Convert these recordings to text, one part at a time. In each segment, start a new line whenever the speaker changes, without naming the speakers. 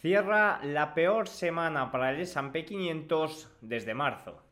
Cierra la peor semana para el S&P 500 desde marzo.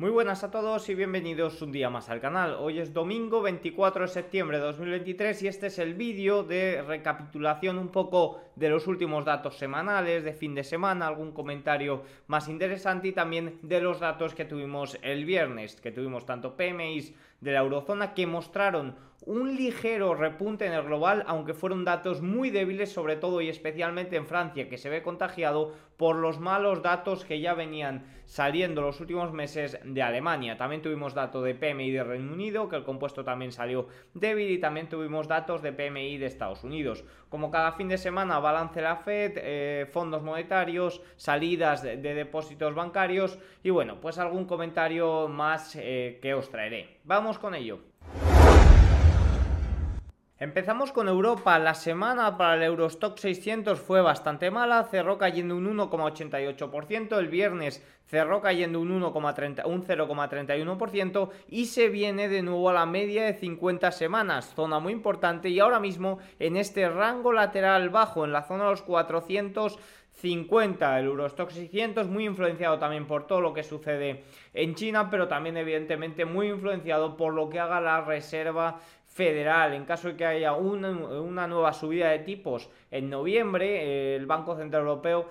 Muy buenas a todos y bienvenidos un día más al canal. Hoy es domingo 24 de septiembre de 2023 y este es el vídeo de recapitulación un poco de los últimos datos semanales, de fin de semana, algún comentario más interesante y también de los datos que tuvimos el viernes, que tuvimos tanto PMIs de la eurozona que mostraron un ligero repunte en el global, aunque fueron datos muy débiles, sobre todo y especialmente en Francia, que se ve contagiado por los malos datos que ya venían saliendo los últimos meses de Alemania. También tuvimos datos de PMI de Reino Unido, que el compuesto también salió débil, y también tuvimos datos de PMI de Estados Unidos. Como cada fin de semana, balance la Fed, eh, fondos monetarios, salidas de, depósitos bancarios, y bueno, pues algún comentario más eh, que os traeré. Vamos con ello. Empezamos con Europa. La semana para el Eurostock 600 fue bastante mala, cerró cayendo un 1,88%. El viernes cerró cayendo un 0,31% y se viene de nuevo a la media de 50 semanas, zona muy importante. Y ahora mismo en este rango lateral bajo, en la zona de los 450, el Eurostock 600, muy influenciado también por todo lo que sucede en China, pero también evidentemente muy influenciado por lo que haga la Reserva federal, en caso de que haya una, nueva subida de tipos en noviembre, el Banco Central Europeo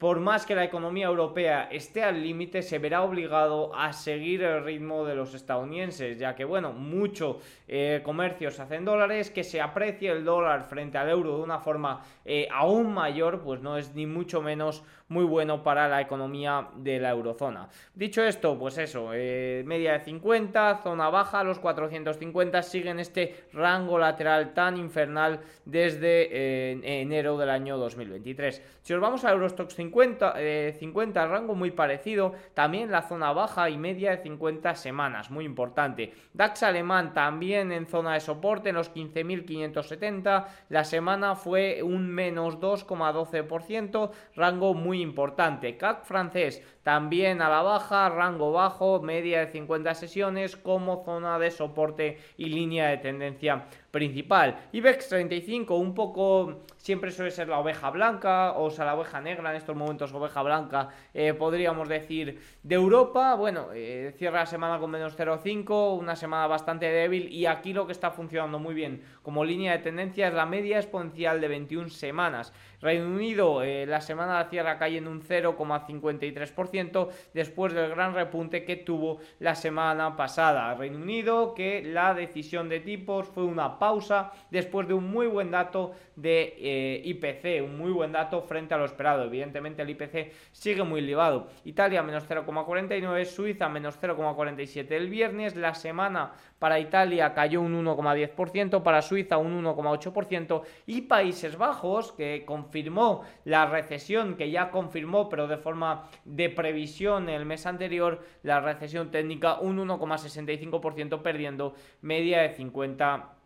por más que la economía europea esté al límite, se verá obligado a seguir el ritmo de los estadounidenses, ya que, bueno, mucho eh, comercio se hace en dólares, que se aprecie el dólar frente al euro de una forma eh, aún mayor, pues no es ni mucho menos muy bueno para la economía de la eurozona. Dicho esto, pues eso, eh, media de 50, zona baja, los 450 siguen este rango lateral tan infernal desde enero del año 2023. Si os vamos a Eurostox 50, 50, eh, 50, rango muy parecido, también la zona baja y media de 50 semanas, muy importante. DAX alemán también en zona de soporte en los 15.570, la semana fue un menos 2,12%, rango muy importante. CAC francés también a la baja, rango bajo, media de 50 sesiones como zona de soporte y línea de tendencia principal. IBEX 35, un poco, siempre suele ser la oveja blanca, o sea, la oveja negra, en estos momentos oveja blanca, eh, podríamos decir, de Europa. Bueno, eh, cierra la semana con menos 0,5, una semana bastante débil, y aquí lo que está funcionando muy bien como línea de tendencia es la media exponencial de 21 semanas. Reino Unido, eh, la semana de cierra cayendo un 0,53% después del gran repunte que tuvo la semana pasada. Reino Unido, que la decisión de tipos fue una pausa después de un muy buen dato de eh, IPC, un muy buen dato frente a lo esperado. Evidentemente el IPC sigue muy elevado. Italia menos 0,49, Suiza menos 0,47 el viernes. La semana para Italia cayó un 1,10%, para Suiza un 1,8% y Países Bajos, que confirmó la recesión, que ya confirmó, pero de forma de previsión el mes anterior, la recesión técnica un 1,65%, perdiendo media de 50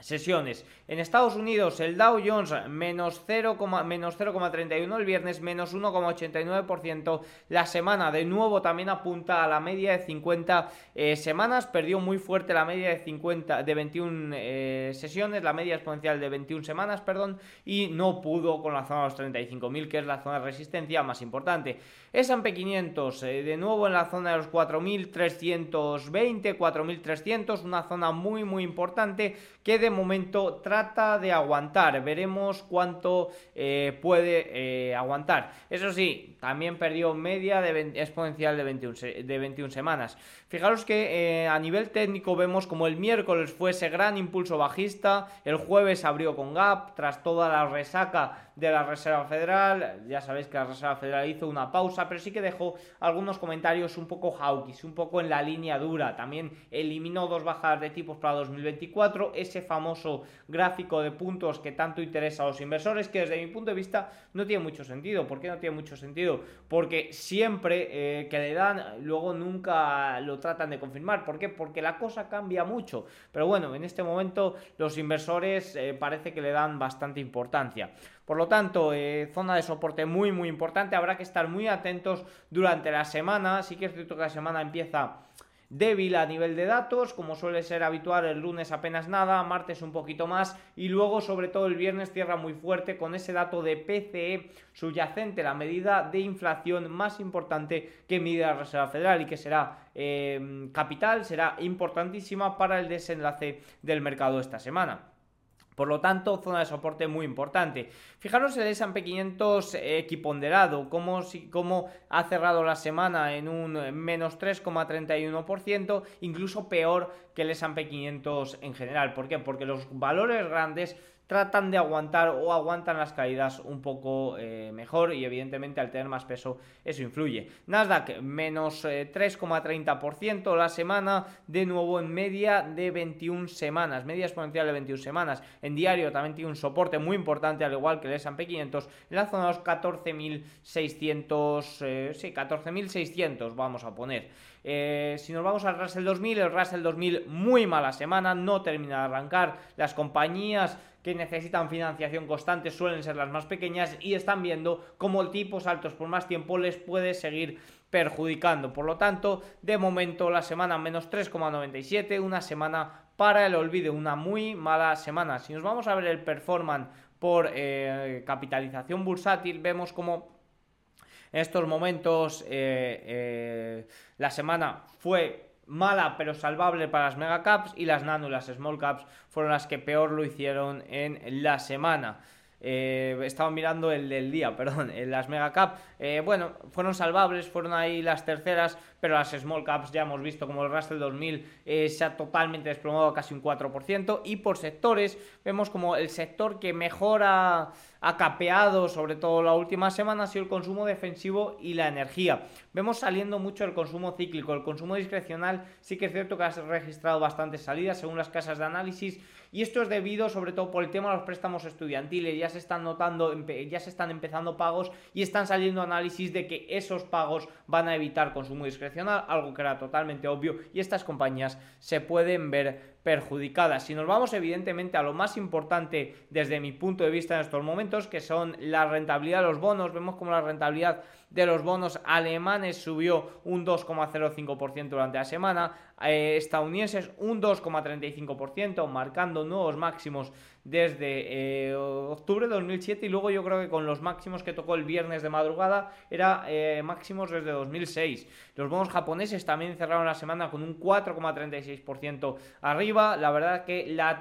sesiones. En Estados Unidos el Dow Jones menos 0,31 el viernes, menos 1,89%. La semana de nuevo también apunta a la media de 50 eh, semanas. Perdió muy fuerte la media de 50 de 21 eh, sesiones, la media exponencial de 21 semanas, perdón, y no pudo con la zona de los 35.000, que es la zona de resistencia más importante. S&P 500 eh, de nuevo en la zona de los 4.320, 4.300, una zona muy muy importante que de momento trata de aguantar. Veremos cuánto eh, puede eh, aguantar. Eso sí, también perdió media de exponencial de 21, de 21 semanas. Fijaros que a nivel técnico vemos como el miércoles fue ese gran impulso bajista, el jueves abrió con gap tras toda la resaca de la Reserva Federal. Ya sabéis que la Reserva Federal hizo una pausa, pero sí que dejó algunos comentarios un poco hawkish, un poco en la línea dura. También eliminó dos bajadas de tipos para 2024, ese famoso gráfico de puntos que tanto interesa a los inversores, que desde mi punto de vista no tiene mucho sentido. ¿Por qué no tiene mucho sentido? Porque siempre eh, que le dan, luego nunca lo tratan de confirmar. ¿Por qué? Porque la cosa cambia mucho. Pero bueno, en este momento los inversores eh, parece que le dan bastante importancia. Por lo tanto, eh, zona de soporte muy muy importante. Habrá que estar muy atentos durante la semana. Sí que es cierto que la semana empieza débil a nivel de datos, como suele ser habitual el lunes apenas nada, martes un poquito más y luego sobre todo el viernes cierra muy fuerte con ese dato de PCE subyacente, la medida de inflación más importante que mide la Reserva Federal y que será eh, capital, será importantísima para el desenlace del mercado esta semana. Por lo tanto, zona de soporte muy importante. Fijaros el S&P 500 equiponderado, cómo, cómo ha cerrado la semana en un menos 3,31%, incluso peor que el S&P 500 en general. ¿Por qué? Porque los valores grandes tratan de aguantar o aguantan las caídas un poco eh, mejor y evidentemente al tener más peso eso influye. Nasdaq menos 3,30% eh, la semana, de nuevo en media de 21 semanas, media exponencial de 21 semanas. En diario también tiene un soporte muy importante al igual que el S&P 500 en la zona de los 14.600, eh, sí, 14.600 vamos a poner. si nos vamos al Russell 2000, el Russell 2000 muy mala semana, no termina de arrancar, las compañías que necesitan financiación constante suelen ser las más pequeñas y están viendo cómo tipos altos por más tiempo les puede seguir perjudicando. Por lo tanto, de momento la semana menos 3,97, una semana para el olvido, una muy mala semana. Si nos vamos a ver el performance por eh, capitalización bursátil, vemos como en estos momentos eh, eh, la semana fue mala pero salvable para las mega caps y las nano y las small caps fueron las que peor lo hicieron en la semana. Eh, estaba mirando el del día, perdón, las mega cap. Eh, bueno, fueron salvables, fueron ahí las terceras, pero las small caps ya hemos visto como el Russell 2000 eh, se ha totalmente desplomado casi un 4%. Y por sectores, vemos como el sector que mejor ha, ha capeado, sobre todo la última semana, ha sido el consumo defensivo y la energía. Vemos saliendo mucho el consumo cíclico, el consumo discrecional sí que es cierto que ha registrado bastantes salidas según las casas de análisis y esto es debido sobre todo por el tema de los préstamos estudiantiles. Ya se están notando, ya se están empezando pagos y están saliendo análisis de que esos pagos van a evitar consumo discrecional, algo que era totalmente obvio y estas compañías se pueden ver perjudicadas. Si nos vamos evidentemente a lo más importante desde mi punto de vista en estos momentos, que son la rentabilidad de los bonos, vemos como la rentabilidad de los bonos alemanes subió un 2,05% durante la semana, eh, estadounidenses un 2,35%, marcando nuevos máximos desde eh, octubre de 2007 y luego yo creo que con los máximos que tocó el viernes de madrugada era eh, máximos desde 2006. Los bonos japoneses también cerraron la semana con un 4,36% arriba. La verdad que la,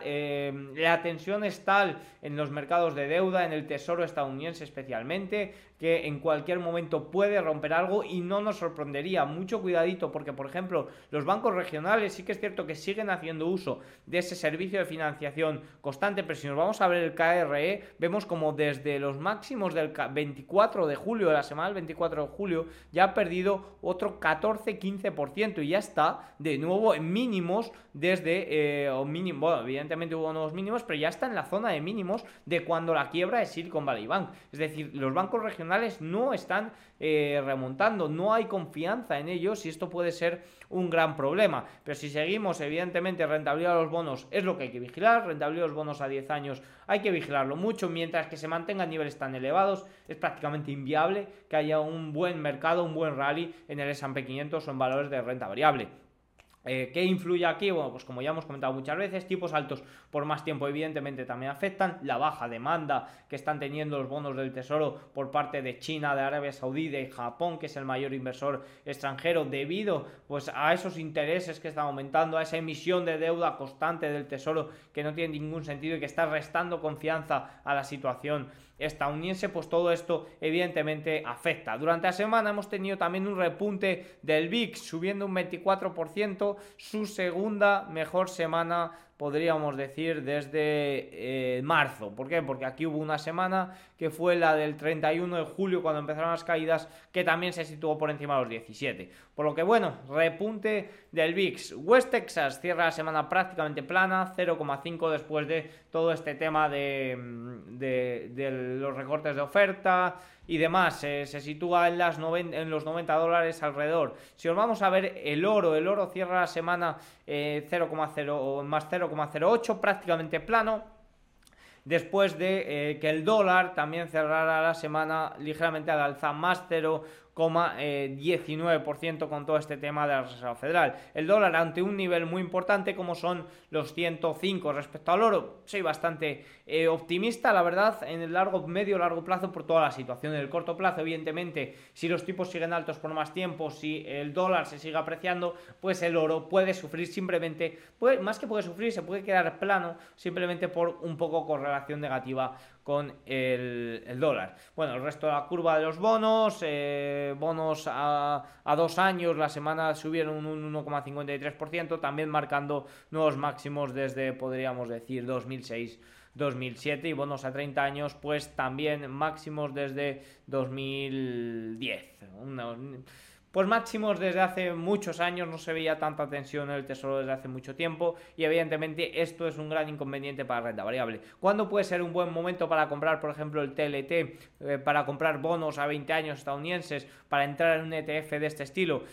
la tensión es tal en los mercados de deuda, en el tesoro estadounidense especialmente, que en cualquier momento puede romper algo y no nos sorprendería. Mucho cuidadito porque, por ejemplo, los bancos regionales sí que es cierto que siguen haciendo uso de ese servicio de financiación constante, pero si nos vamos a ver el KRE, vemos como desde los máximos del 24 de julio, de la semana del 24 de julio, ya ha perdido otro 14-15% y ya está de nuevo en mínimos desde, eh, o mínimo, bueno, evidentemente hubo nuevos mínimos, pero ya está en la zona de mínimos de cuando la quiebra de Silicon Valley Bank. Es decir, los bancos regionales no están eh, remontando, no hay confianza en ellos y esto puede ser un gran problema. Pero si seguimos, evidentemente, rentabilidad de los bonos es lo que hay que vigilar, rentabilidad de los bonos a 10 años hay que vigilarlo mucho, mientras que se mantengan niveles tan elevados, es prácticamente inviable que haya un buen mercado, un buen rally en el S&P 500 o en valores de renta variable. Eh, ¿Qué influye aquí? Bueno, pues como ya hemos comentado muchas veces, tipos altos por más tiempo evidentemente también afectan, la baja demanda que están teniendo los bonos del tesoro por parte de China, de Arabia Saudí, de Japón, que es el mayor inversor extranjero, debido pues a esos intereses que están aumentando, a esa emisión de deuda constante del tesoro que no tiene ningún sentido y que está restando confianza a la situación estadounidense, pues todo esto evidentemente afecta. Durante la semana hemos tenido también un repunte del VIX subiendo un 24%, su segunda mejor semana podríamos decir, desde eh, marzo. ¿Por qué? Porque aquí hubo una semana que fue la del 31 de julio, cuando empezaron las caídas, que también se situó por encima de los 17. Por lo que, bueno, repunte del VIX. West Texas cierra la semana prácticamente plana, 0,5 después de todo este tema de, de los recortes de oferta y demás. se sitúa en, las en los 90 dólares alrededor. Si os vamos a ver el oro, el oro cierra la semana 0,0 eh, más 0,08, prácticamente plano después de eh, que el dólar también cerrara la semana ligeramente al alza, más 0,08 0,19% con todo este tema de la Reserva Federal. El dólar ante un nivel muy importante como son los 105 respecto al oro. Soy bastante eh, optimista, la verdad, en el largo, medio, largo plazo por toda la situación. En el corto plazo, evidentemente, si los tipos siguen altos por más tiempo, si el dólar se sigue apreciando, pues el oro puede sufrir simplemente, puede, más que puede sufrir, se puede quedar plano simplemente por un poco correlación negativa con el, dólar. Bueno, el resto de la curva de los bonos, eh, bonos a, dos años, la semana subieron un 1,53%, también marcando nuevos máximos desde, podríamos decir, 2006. 2007 y bonos a 30 años pues también máximos desde 2010 pues máximos desde hace muchos años, no se veía tanta tensión en el tesoro desde hace mucho tiempo y evidentemente esto es un gran inconveniente para la renta variable. ¿Cuándo puede ser un buen momento para comprar, por ejemplo, el TLT, eh, para comprar bonos a 20 años estadounidenses, para entrar en un ETF de este estilo?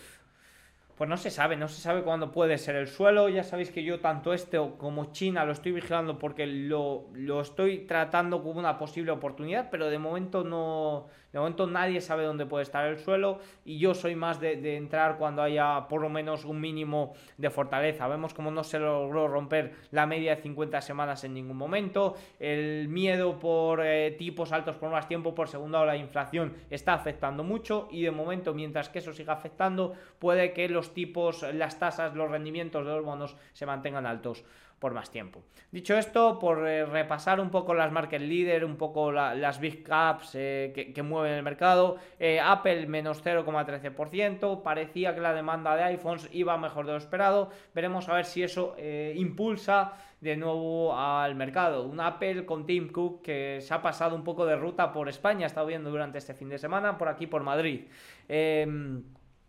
Pues no se sabe, no se sabe cuándo puede ser el suelo. Ya sabéis que yo tanto este como China lo estoy vigilando porque lo, lo estoy tratando como una posible oportunidad, pero de momento no, de momento nadie sabe dónde puede estar el suelo y yo soy más de, entrar cuando haya por lo menos un mínimo de fortaleza. Vemos como no se logró romper la media de 50 semanas en ningún momento. El miedo por eh, tipos altos por más tiempo, por segundo la inflación está afectando mucho y de momento mientras que eso siga afectando puede que los tipos, las tasas, los rendimientos de los bonos se mantengan altos por más tiempo. Dicho esto, por eh, repasar un poco las market leader, un poco las big caps eh, que, mueven el mercado, eh, Apple menos 0,13%, parecía que la demanda de iPhones iba mejor de lo esperado, veremos a ver si eso impulsa de nuevo al mercado. Un Apple con Tim Cook que se ha pasado un poco de ruta por España, ha estado viendo durante este fin de semana, por aquí por Madrid.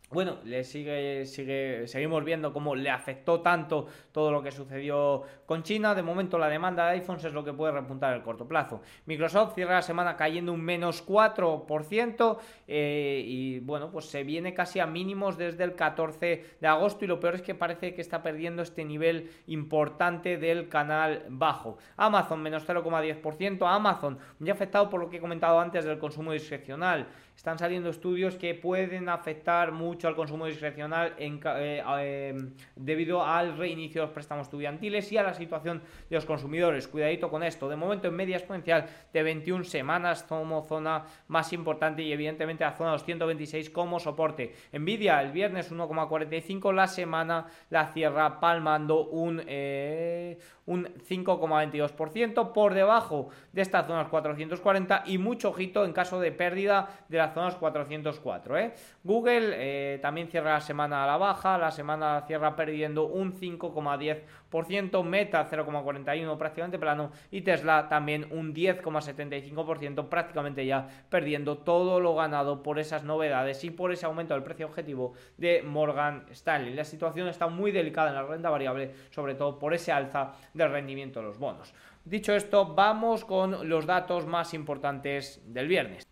Bueno, le sigue, sigue, seguimos viendo cómo le afectó tanto todo lo que sucedió con China. De momento la demanda de iPhones es lo que puede repuntar en el corto plazo. Microsoft cierra la semana cayendo un menos 4% eh, y bueno, pues se viene casi a mínimos desde el 14 de agosto y lo peor es que parece que está perdiendo este nivel importante del canal bajo. Amazon menos 0,10%. Amazon ya afectado por lo que he comentado antes del consumo discrecional están saliendo estudios que pueden afectar mucho al consumo discrecional eh, em, debido al reinicio de los préstamos estudiantiles y a la situación de los consumidores. Cuidadito con esto. De momento en media exponencial de 21 semanas como zona más importante y evidentemente la zona 226 como soporte. Nvidia el viernes 1,45, la semana la cierra palmando un, eh, un 5,22% por debajo de estas zonas 440 y mucho ojito en caso de pérdida de la zonas 404. ¿eh? Google eh, también cierra la semana a la baja, la semana cierra perdiendo un 5,10%, Meta 0,41% prácticamente plano y Tesla también un 10,75% prácticamente ya perdiendo todo lo ganado por esas novedades y por ese aumento del precio objetivo de Morgan Stanley. La situación está muy delicada en la renta variable, sobre todo por ese alza del rendimiento de los bonos. Dicho esto, vamos con los datos más importantes del viernes.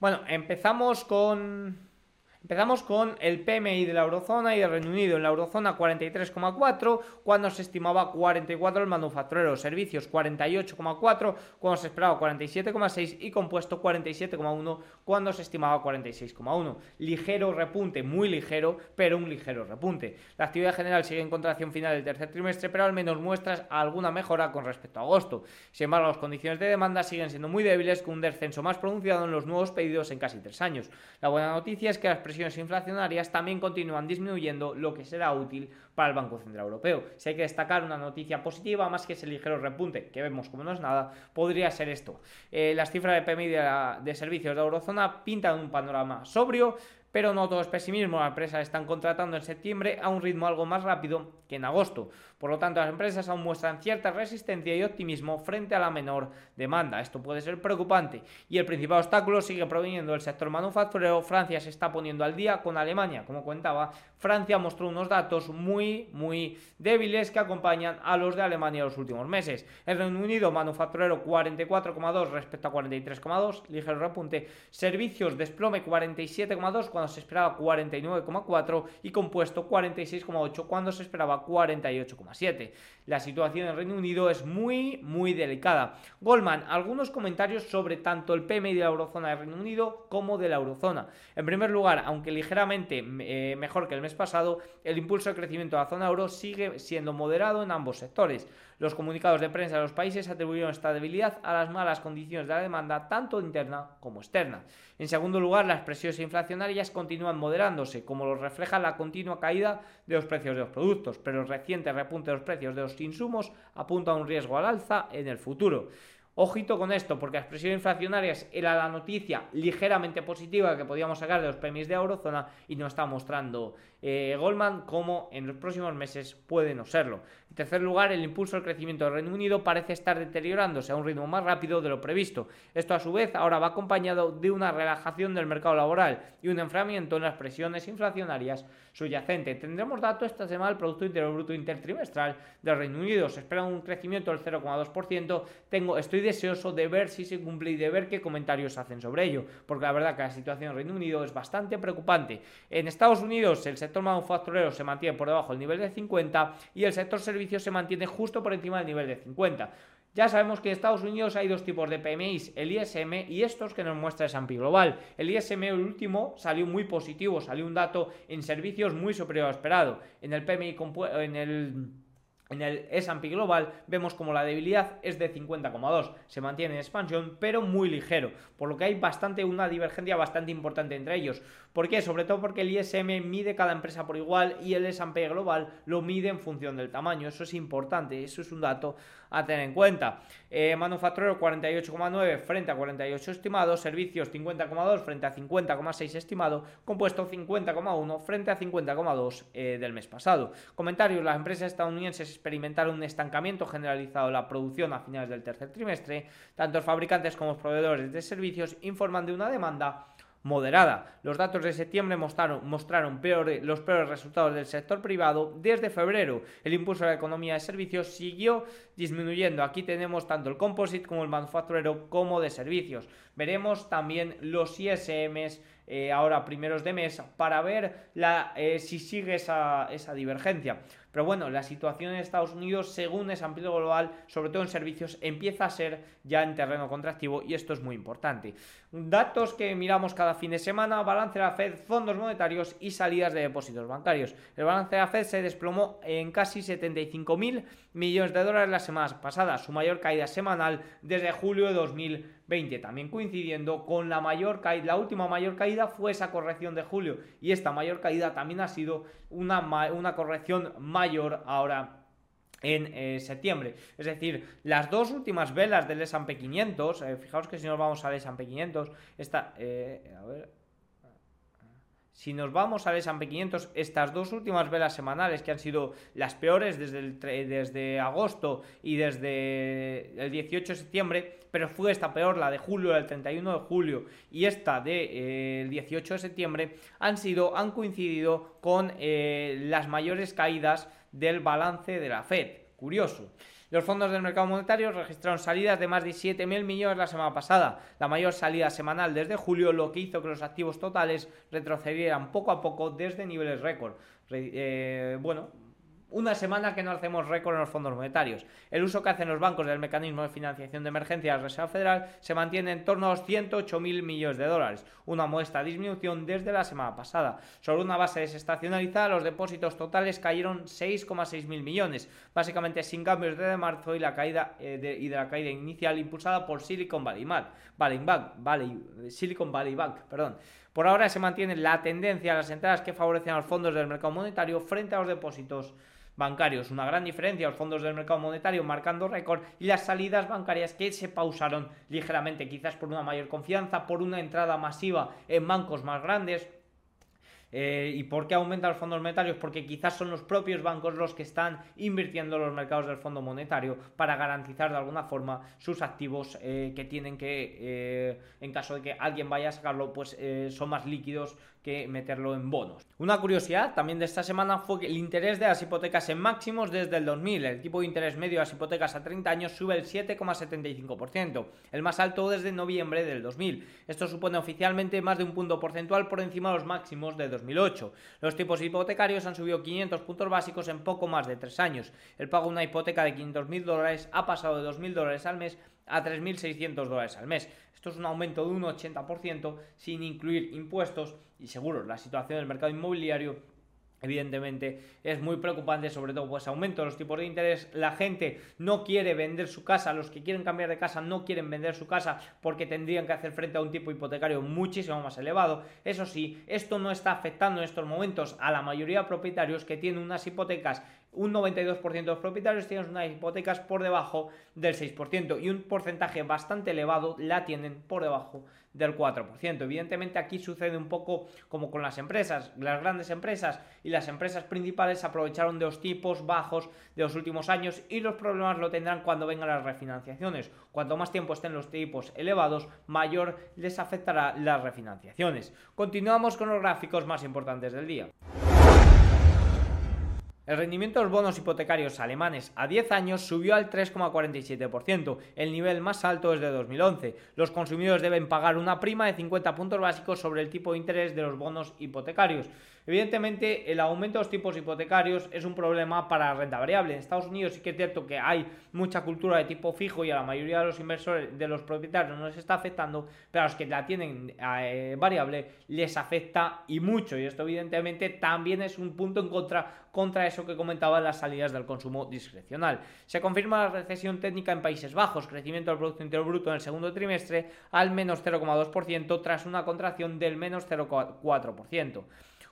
Bueno, empezamos con Empezamos con el PMI de la eurozona y el Reino Unido. En la eurozona 43,4, cuando se estimaba 44 el manufacturero. Servicios 48,4, cuando se esperaba 47,6 y compuesto 47,1, cuando se estimaba 46,1. Ligero repunte, muy ligero, pero un ligero repunte. La actividad general sigue en contracción final del tercer trimestre, pero al menos muestras alguna mejora con respecto a agosto. Sin embargo, las condiciones de demanda siguen siendo muy débiles, con un descenso más pronunciado en los nuevos pedidos en casi tres años. La buena noticia es que las inflacionarias también continúan disminuyendo, lo que será útil para el Banco Central Europeo. Si hay que destacar una noticia positiva, más que ese ligero repunte, que vemos como no es nada, podría ser esto. Eh, las cifras de PMI de, de servicios de la eurozona pintan un panorama sobrio, pero no todo es pesimismo. Las empresas están contratando en septiembre a un ritmo algo más rápido que en agosto. Por lo tanto, las empresas aún muestran cierta resistencia y optimismo frente a la menor demanda. Esto puede ser preocupante. Y el principal obstáculo sigue proveniendo del sector manufacturero. Francia se está poniendo al día con Alemania, como comentaba. Francia mostró unos datos muy, muy débiles que acompañan a los de Alemania los últimos meses. El Reino Unido, manufacturero 44,2 respecto a 43,2, ligero repunte. Servicios, desplome 47,2 cuando se esperaba 49,4 y compuesto 46,8 cuando se esperaba 48,7. La situación en Reino Unido es muy, muy delicada. Goldman, algunos comentarios sobre tanto el PMI de la eurozona del Reino Unido como de la eurozona. En primer lugar, aunque ligeramente eh, mejor que el mes pasado, el impulso de crecimiento de la zona euro sigue siendo moderado en ambos sectores. Los comunicados de prensa de los países atribuyeron esta debilidad a las malas condiciones de la demanda, tanto interna como externa. En segundo lugar, las presiones inflacionarias continúan moderándose, como lo refleja la continua caída de los precios de los productos, pero el reciente repunte de los precios de los insumos apunta a un riesgo al alza en el futuro. Ojito con esto, porque las presiones inflacionarias era la noticia ligeramente positiva que podíamos sacar de los PMIs de eurozona y nos está mostrando eh, Goldman cómo en los próximos meses puede no serlo. En tercer lugar, el impulso al crecimiento del Reino Unido parece estar deteriorándose a un ritmo más rápido de lo previsto. Esto a su vez ahora va acompañado de una relajación del mercado laboral y un enfriamiento en las presiones inflacionarias subyacente. Tendremos datos esta semana del Producto Interior Bruto intertrimestral del Reino Unido. Se espera un crecimiento del 0,2%. Tengo, estoy deseoso de ver si se cumple y de ver qué comentarios hacen sobre ello, porque la verdad que la situación en Reino Unido es bastante preocupante. En Estados Unidos el sector manufacturero se mantiene por debajo del nivel de 50 y el sector servicios se mantiene justo por encima del nivel de 50. Ya sabemos que en Estados Unidos hay dos tipos de PMIs, el ISM y estos que nos muestra el S&P Global. El ISM, el último, salió muy positivo, salió un dato en servicios muy superior a esperado. En el PMI, en el en el S&P Global vemos como la debilidad es de 50,2, se mantiene en expansión, pero muy ligero, por lo que hay bastante una divergencia bastante importante entre ellos. ¿Por qué? Sobre todo porque el ISM mide cada empresa por igual y el S&P Global lo mide en función del tamaño. Eso es importante, eso es un dato a tener en cuenta. Eh, manufacturero 48,9 frente a 48 estimado, servicios 50,2 frente a 50,6 estimado, compuesto 50,1 frente a 50,2 eh, del mes pasado. Comentarios, las empresas estadounidenses experimentaron un estancamiento generalizado en la producción a finales del tercer trimestre, tanto los fabricantes como los proveedores de servicios informan de una demanda moderada. Los datos de septiembre mostraron, mostraron los peores resultados del sector privado desde febrero. El impulso de la economía de servicios siguió disminuyendo. Aquí tenemos tanto el composite como el manufacturero como de servicios. Veremos también los ISMs eh, ahora primeros de mes para ver eh, si sigue esa divergencia. Pero bueno, la situación en Estados Unidos, según ese amplio global, sobre todo en servicios, empieza a ser ya en terreno contractivo y esto es muy importante. Datos que miramos cada fin de semana, balance de la Fed, fondos monetarios y salidas de depósitos bancarios. El balance de la Fed se desplomó en casi 75 mil millones de dólares la semana pasada, su mayor caída semanal desde julio de 2020, también coincidiendo con la mayor caída, la última mayor caída fue esa corrección de julio y esta mayor caída también ha sido una, una corrección mayor ahora en eh, septiembre. Es decir, las dos últimas velas del S&P 500, eh, fijaos que si nos vamos al S&P 500, esta, eh, a ver, si nos vamos al S&P 500, estas dos últimas velas semanales que han sido las peores desde, el, desde agosto y desde el 18 de septiembre, pero fue esta peor, la de julio, el 31 de julio y esta del de, 18 de septiembre, han sido, han coincidido con las mayores caídas del balance de la Fed. Curioso. Los fondos del mercado monetario registraron salidas de más de 7.000 millones la semana pasada, la mayor salida semanal desde julio, lo que hizo que los activos totales retrocedieran poco a poco desde niveles récord. Eh, bueno, una semana que no hacemos récord en los fondos monetarios. El uso que hacen los bancos del mecanismo de financiación de emergencia de la Reserva Federal se mantiene en torno a los 108.000 millones de dólares, una muestra disminución desde la semana pasada. Sobre una base desestacionalizada, los depósitos totales cayeron 6,6 mil millones, básicamente sin cambios desde marzo y, la caída, eh, de, y de la caída inicial impulsada por Silicon Valley Bank, Silicon Valley Bank, perdón. Por ahora se mantiene la tendencia a las entradas que favorecen a los fondos del mercado monetario frente a los depósitos bancarios. Una gran diferencia, los fondos del mercado monetario marcando récord y las salidas bancarias que se pausaron ligeramente, quizás por una mayor confianza, por una entrada masiva en bancos más grandes eh, ¿Y por qué aumentan los fondos monetarios? Porque quizás son los propios bancos los que están invirtiendo en los mercados del Fondo Monetario para garantizar de alguna forma sus activos que tienen que, eh, en caso de que alguien vaya a sacarlo, pues eh, son más líquidos que meterlo en bonos. Una curiosidad también de esta semana fue que el interés de las hipotecas en máximos desde el 2000. El tipo de interés medio de las hipotecas a 30 años sube el 7,75%, el más alto desde noviembre del 2000. Esto supone oficialmente más de un punto porcentual por encima de los máximos de 2008. Los tipos hipotecarios han subido 500 puntos básicos en poco más de 3 años. El pago de una hipoteca de 500.000 dólares ha pasado de 2.000 dólares al mes a 3.600 dólares al mes. Esto es un aumento de un 80% sin incluir impuestos y seguro la situación del mercado inmobiliario Evidentemente es muy preocupante, sobre todo pues aumento de los tipos de interés. La gente no quiere vender su casa, los que quieren cambiar de casa no quieren vender su casa porque tendrían que hacer frente a un tipo hipotecario muchísimo más elevado. Eso sí, esto no está afectando en estos momentos a la mayoría de propietarios que tienen unas hipotecas un 92% de los propietarios tienen unas hipotecas por debajo del 6% y un porcentaje bastante elevado la tienen por debajo del 4%. Evidentemente aquí sucede un poco como con las empresas. Las grandes empresas y las empresas principales aprovecharon de los tipos bajos de los últimos años y los problemas lo tendrán cuando vengan las refinanciaciones. Cuanto más tiempo estén los tipos elevados, mayor les afectará las refinanciaciones. Continuamos con los gráficos más importantes del día. El rendimiento de los bonos hipotecarios alemanes a 10 años subió al 3,47%, el nivel más alto desde 2011. Los consumidores deben pagar una prima de 50 puntos básicos sobre el tipo de interés de los bonos hipotecarios. Evidentemente, el aumento de los tipos hipotecarios es un problema para la renta variable. En Estados Unidos sí que es cierto que hay mucha cultura de tipo fijo y a la mayoría de los inversores, de los propietarios no les está afectando, pero a los que la tienen eh, variable les afecta y mucho. Y esto evidentemente también es un punto en contra contra eso que comentaba las salidas del consumo discrecional. Se confirma la recesión técnica en Países Bajos, crecimiento del Producto Interior Bruto en el segundo trimestre al menos 0,2% tras una contracción del menos 0,4%.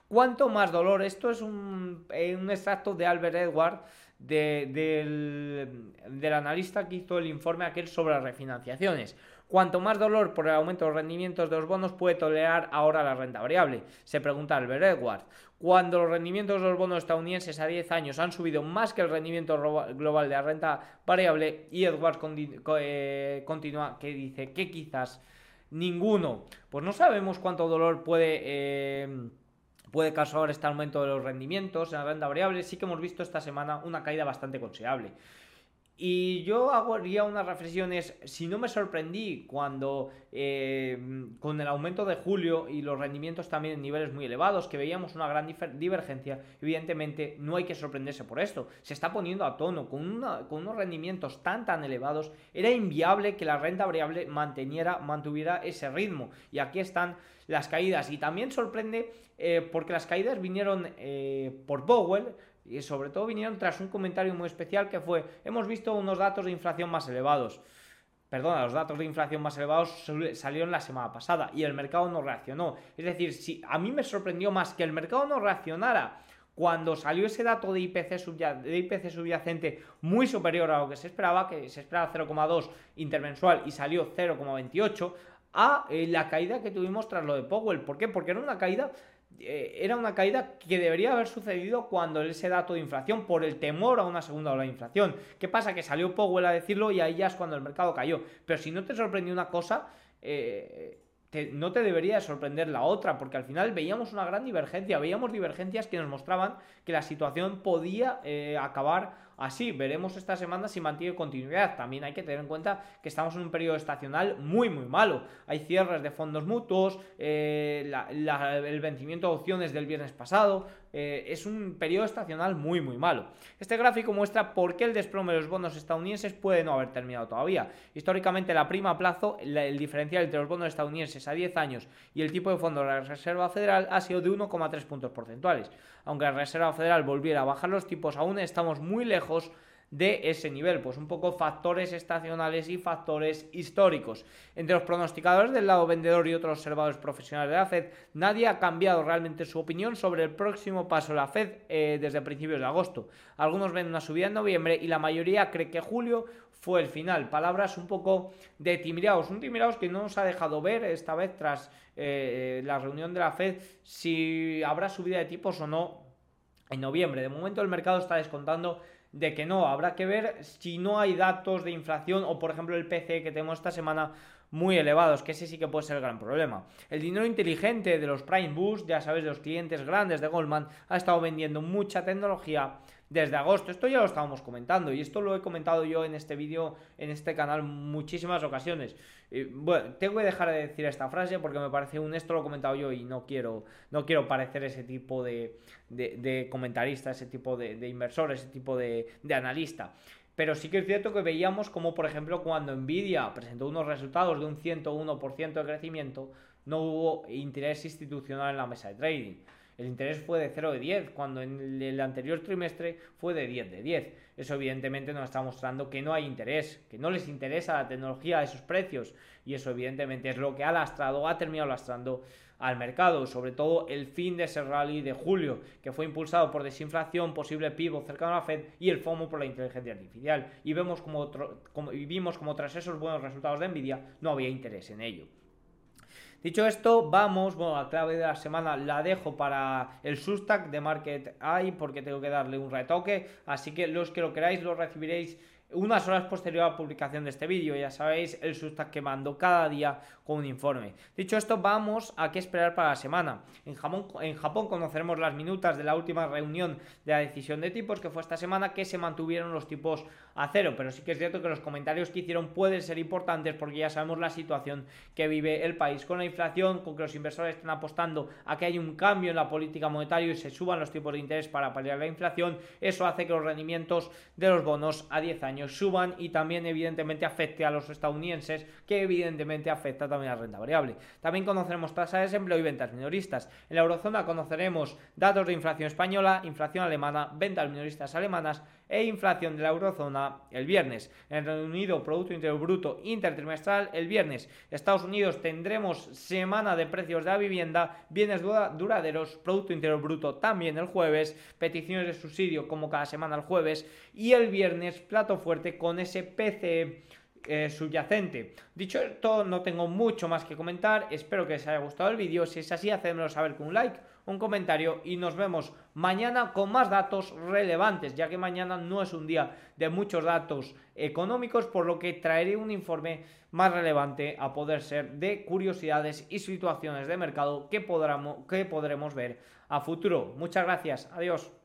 ¿Cuánto más dolor? Esto es un, eh, un extracto de Albert Edward, del, del analista que hizo el informe aquel sobre las refinanciaciones. Cuanto más dolor por el aumento de los rendimientos de los bonos puede tolerar ahora la renta variable, se pregunta Albert Edward. Cuando los rendimientos de los bonos estadounidenses a 10 años han subido más que el rendimiento global de la renta variable, y Edward eh, continúa que dice que quizás ninguno, pues no sabemos cuánto dolor puede... Eh, puede causar este aumento de los rendimientos en la renta variable, sí que hemos visto esta semana una caída bastante considerable. Y yo haría unas reflexiones, si no me sorprendí cuando eh, con el aumento de julio y los rendimientos también en niveles muy elevados, que veíamos una gran divergencia, evidentemente no hay que sorprenderse por esto. Se está poniendo a tono con, unos rendimientos tan tan elevados, era inviable que la renta variable manteniera, mantuviera ese ritmo. Y aquí están las caídas. Y también sorprende eh, porque las caídas vinieron eh, por Powell, y sobre todo vinieron tras un comentario muy especial que fue, hemos visto unos datos de inflación más elevados. Perdona, los datos de inflación más elevados salieron la semana pasada y el mercado no reaccionó. Es decir, si a mí me sorprendió más que el mercado no reaccionara cuando salió ese dato de IPC, de IPC subyacente muy superior a lo que se esperaba, que se esperaba 0,2 intermensual y salió 0,28, a eh, la caída que tuvimos tras lo de Powell. ¿Por qué? Porque era una caída eh, era una caída que debería haber sucedido cuando ese dato de inflación, por el temor a una segunda ola de inflación. ¿Qué pasa? Que salió Powell a decirlo y ahí ya es cuando el mercado cayó. Pero si no te sorprendió una cosa, eh, no te debería sorprender la otra, porque al final veíamos una gran divergencia, veíamos divergencias que nos mostraban que la situación podía acabar así. Veremos esta semana si mantiene continuidad. También hay que tener en cuenta que estamos en un periodo estacional muy, muy malo. Hay cierres de fondos mutuos, eh, el vencimiento de opciones del viernes pasado. Eh, es un periodo estacional muy, muy malo. Este gráfico muestra por qué el desplome de los bonos estadounidenses puede no haber terminado todavía. Históricamente, la prima a plazo, el diferencial entre los bonos estadounidenses a 10 años y el tipo de fondo de la Reserva Federal ha sido de 1,3 puntos porcentuales. Aunque la Reserva Federal volviera a bajar los tipos, aún estamos muy lejos de ese nivel, pues un poco factores estacionales y factores históricos. Entre los pronosticadores del lado vendedor y otros observadores profesionales de la Fed, nadie ha cambiado realmente su opinión sobre el próximo paso de la Fed eh, desde principios de agosto. Algunos ven una subida en noviembre y la mayoría cree que julio fue el final. Palabras un poco de Timiraos, un Timiraos que no nos ha dejado ver esta vez tras eh, la reunión de la Fed si habrá subida de tipos o no en noviembre. De momento el mercado está descontando de que no, habrá que ver si no hay datos de inflación o por ejemplo el PC que tenemos esta semana muy elevados, que ese sí que puede ser el gran problema. El dinero inteligente de los Prime Boost, ya sabéis, de los clientes grandes de Goldman, ha estado vendiendo mucha tecnología desde agosto. Esto ya lo estábamos comentando y esto lo he comentado yo en este vídeo, en este canal, muchísimas ocasiones. bueno, tengo que dejar de decir esta frase porque me parece un esto lo he comentado yo y no quiero, no quiero parecer ese tipo de, de, comentarista, ese tipo de, de inversor, ese tipo de analista. Pero sí que es cierto que veíamos como, por ejemplo, cuando Nvidia presentó unos resultados de un 101% de crecimiento, no hubo interés institucional en la mesa de trading. El interés fue de 0 de 10, cuando en el anterior trimestre fue de 10 de 10. Eso evidentemente nos está mostrando que no hay interés, que no les interesa la tecnología a esos precios. Y eso evidentemente es lo que ha lastrado, ha terminado lastrando al mercado, sobre todo el fin de ese rally de julio, que fue impulsado por desinflación, posible pivo cercano a la Fed y el FOMO por la inteligencia artificial. Y, vemos como, como, y vimos como tras esos buenos resultados de Nvidia no había interés en ello. Dicho esto, vamos, bueno, la clave de la semana la dejo para el Substack de Market Eye porque tengo que darle un retoque, así que los que lo queráis lo recibiréis unas horas posterior a la publicación de este vídeo. Ya sabéis, el Substack que mando cada día con un informe. Dicho esto, vamos a qué esperar para la semana. En Japón, en Japón conoceremos las minutas de la última reunión de la decisión de tipos que fue esta semana que se mantuvieron los tipos a cero. Pero sí que es cierto que los comentarios que hicieron pueden ser importantes porque ya sabemos la situación que vive el país con la inflación, con que los inversores están apostando a que haya un cambio en la política monetaria y se suban los tipos de interés para paliar la inflación. Eso hace que los rendimientos de los bonos a 10 años suban y también evidentemente afecte a los estadounidenses, que evidentemente afecta también a la renta variable. También conoceremos tasa de desempleo y ventas minoristas. En la eurozona conoceremos datos de inflación española, inflación alemana, ventas minoristas alemanas e inflación de la eurozona el viernes. En el Reino Unido, Producto Interior Bruto intertrimestral el viernes. Estados Unidos tendremos semana de precios de la vivienda, bienes duraderos, Producto Interior Bruto también el jueves, peticiones de subsidio como cada semana el jueves y el viernes plato fuerte con ese eh, subyacente. Dicho esto, no tengo mucho más que comentar. Espero que les haya gustado el vídeo. Si es así, hacedmelo saber con un like, un comentario y nos vemos mañana con más datos relevantes, ya que mañana no es un día de muchos datos económicos, por lo que traeré un informe más relevante a poder ser de curiosidades y situaciones de mercado que, que podremos ver a futuro. Muchas gracias. Adiós.